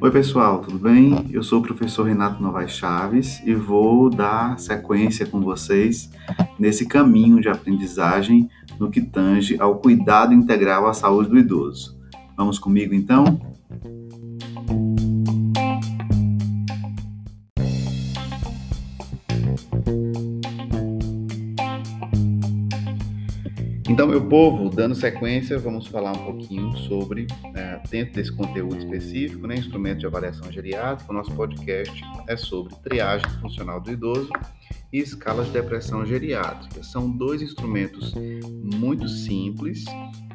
Oi, pessoal, tudo bem? Eu sou o professor Renato Novaes Chaves e vou dar sequência com vocês nesse caminho de aprendizagem no que tange ao cuidado integral à saúde do idoso. Vamos comigo então? Então, meu povo, dando sequência, vamos falar um pouquinho sobre, é, dentro desse conteúdo específico, né, instrumento de avaliação geriátrica, o nosso podcast é sobre triagem funcional do idoso e escalas de depressão geriátrica. São dois instrumentos muito simples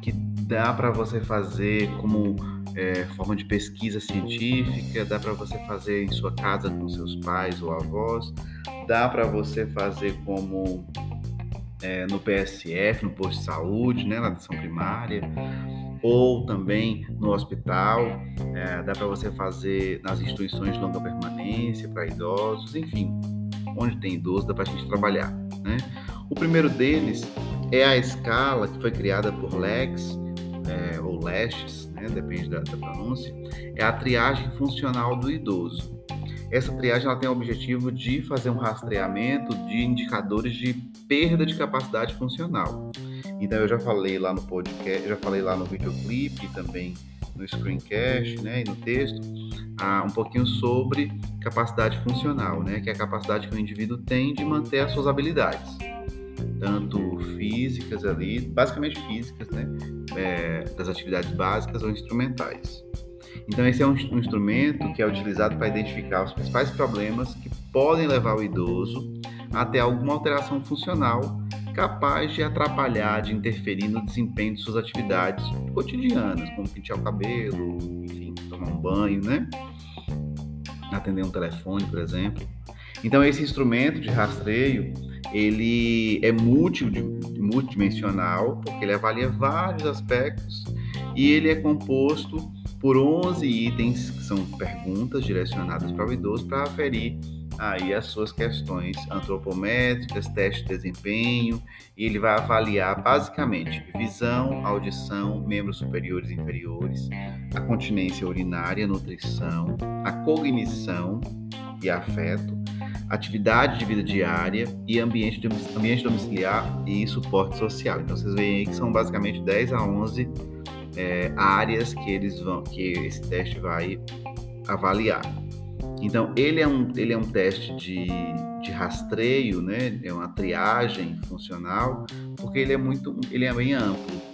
que dá para você fazer como é, forma de pesquisa científica, dá para você fazer em sua casa com seus pais ou avós, dá para você fazer como é, no PSF, no posto de saúde, né, na atenção primária, ou também no hospital, é, dá para você fazer nas instituições de longa permanência para idosos, enfim, onde tem idoso dá para a gente trabalhar. Né? O primeiro deles é a escala que foi criada por Lex, é, ou Lestes, né, depende da, da pronúncia, é a triagem funcional do idoso. Essa triagem ela tem o objetivo de fazer um rastreamento de indicadores de perda de capacidade funcional. Então eu já falei lá no podcast, já falei lá no videoclipe também no screencast, né, e no texto, ah, um pouquinho sobre capacidade funcional, né, que é a capacidade que o indivíduo tem de manter as suas habilidades, tanto físicas ali, basicamente físicas, né, é, das atividades básicas ou instrumentais. Então, esse é um, um instrumento que é utilizado para identificar os principais problemas que podem levar o idoso a ter alguma alteração funcional capaz de atrapalhar, de interferir no desempenho de suas atividades cotidianas, como pentear o cabelo, enfim, tomar um banho, né? Atender um telefone, por exemplo. Então, esse instrumento de rastreio, ele é multidimensional, porque ele avalia vários aspectos e ele é composto por 11 itens que são perguntas direcionadas para o idoso para aferir aí as suas questões antropométricas, teste de desempenho, e ele vai avaliar basicamente visão, audição, membros superiores e inferiores, a continência urinária, nutrição, a cognição e afeto, atividade de vida diária e ambiente, ambiente domiciliar e suporte social. Então vocês veem aí que são basicamente 10 a 11 é, áreas que eles vão, que esse teste vai avaliar. Então ele é um, ele é um teste de, de rastreio, né? É uma triagem funcional, porque ele é muito, ele é bem amplo.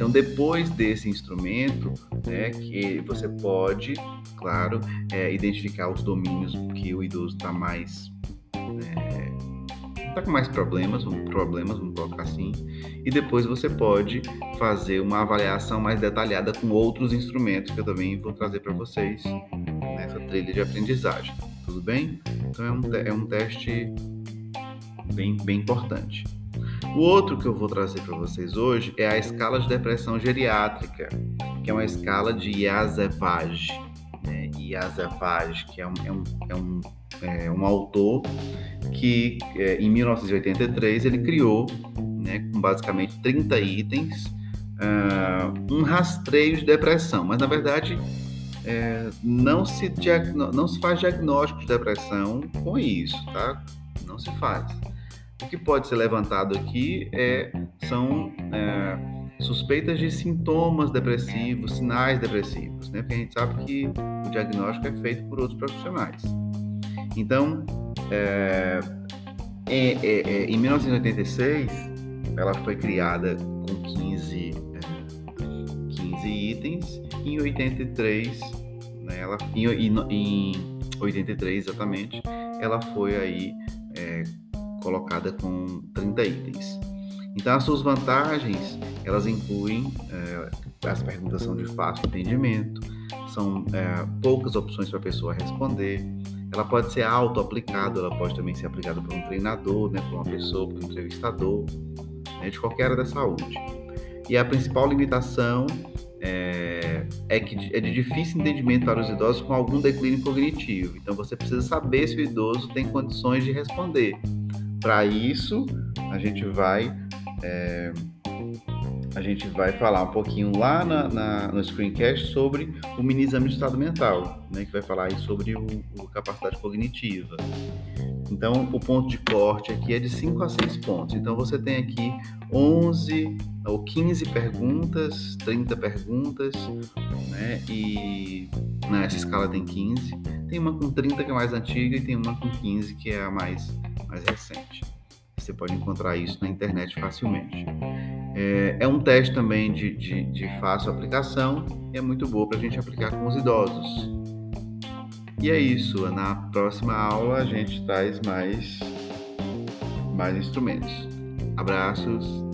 Então depois desse instrumento, né, que você pode, claro, é, identificar os domínios que o idoso está mais é, está com mais problemas, problemas, vamos colocar assim, e depois você pode fazer uma avaliação mais detalhada com outros instrumentos que eu também vou trazer para vocês nessa trilha de aprendizagem, tudo bem? Então é um, é um teste bem, bem importante. O outro que eu vou trazer para vocês hoje é a escala de depressão geriátrica, que é uma escala de Yazevage. Né? Yazevage, que é um, é um, é um é, um autor que é, em 1983 ele criou, né, com basicamente 30 itens, uh, um rastreio de depressão, mas na verdade é, não, se não se faz diagnóstico de depressão com isso, tá? Não se faz. O que pode ser levantado aqui é, são é, suspeitas de sintomas depressivos, sinais depressivos, né? Porque a gente sabe que o diagnóstico é feito por outros profissionais. Então, é, é, é, em 1986, ela foi criada com 15, 15 itens, e em 83, né, ela, em, em 83 exatamente, ela foi aí é, colocada com 30 itens. Então, as suas vantagens, elas incluem, é, as perguntas são de fácil entendimento, são é, poucas opções para a pessoa responder, ela pode ser auto-aplicada, ela pode também ser aplicada por um treinador, né, por uma pessoa, por um entrevistador, né, de qualquer área da saúde. E a principal limitação é, é, que é de difícil entendimento para os idosos com algum declínio cognitivo. Então você precisa saber se o idoso tem condições de responder. Para isso, a gente vai é, a gente vai falar um pouquinho lá na, na, no screencast sobre o mini exame de estado mental, né, que vai falar aí sobre o, o capacidade cognitiva. Então, o ponto de corte aqui é de 5 a 6 pontos. Então, você tem aqui 11 ou 15 perguntas, 30 perguntas, né? E nessa escala tem 15. Tem uma com 30 que é mais antiga e tem uma com 15 que é a mais, mais recente. Você pode encontrar isso na internet facilmente. É, é um teste também de, de, de fácil aplicação e é muito boa para a gente aplicar com os idosos. E é isso. Na próxima aula a gente traz mais, mais instrumentos. Abraços.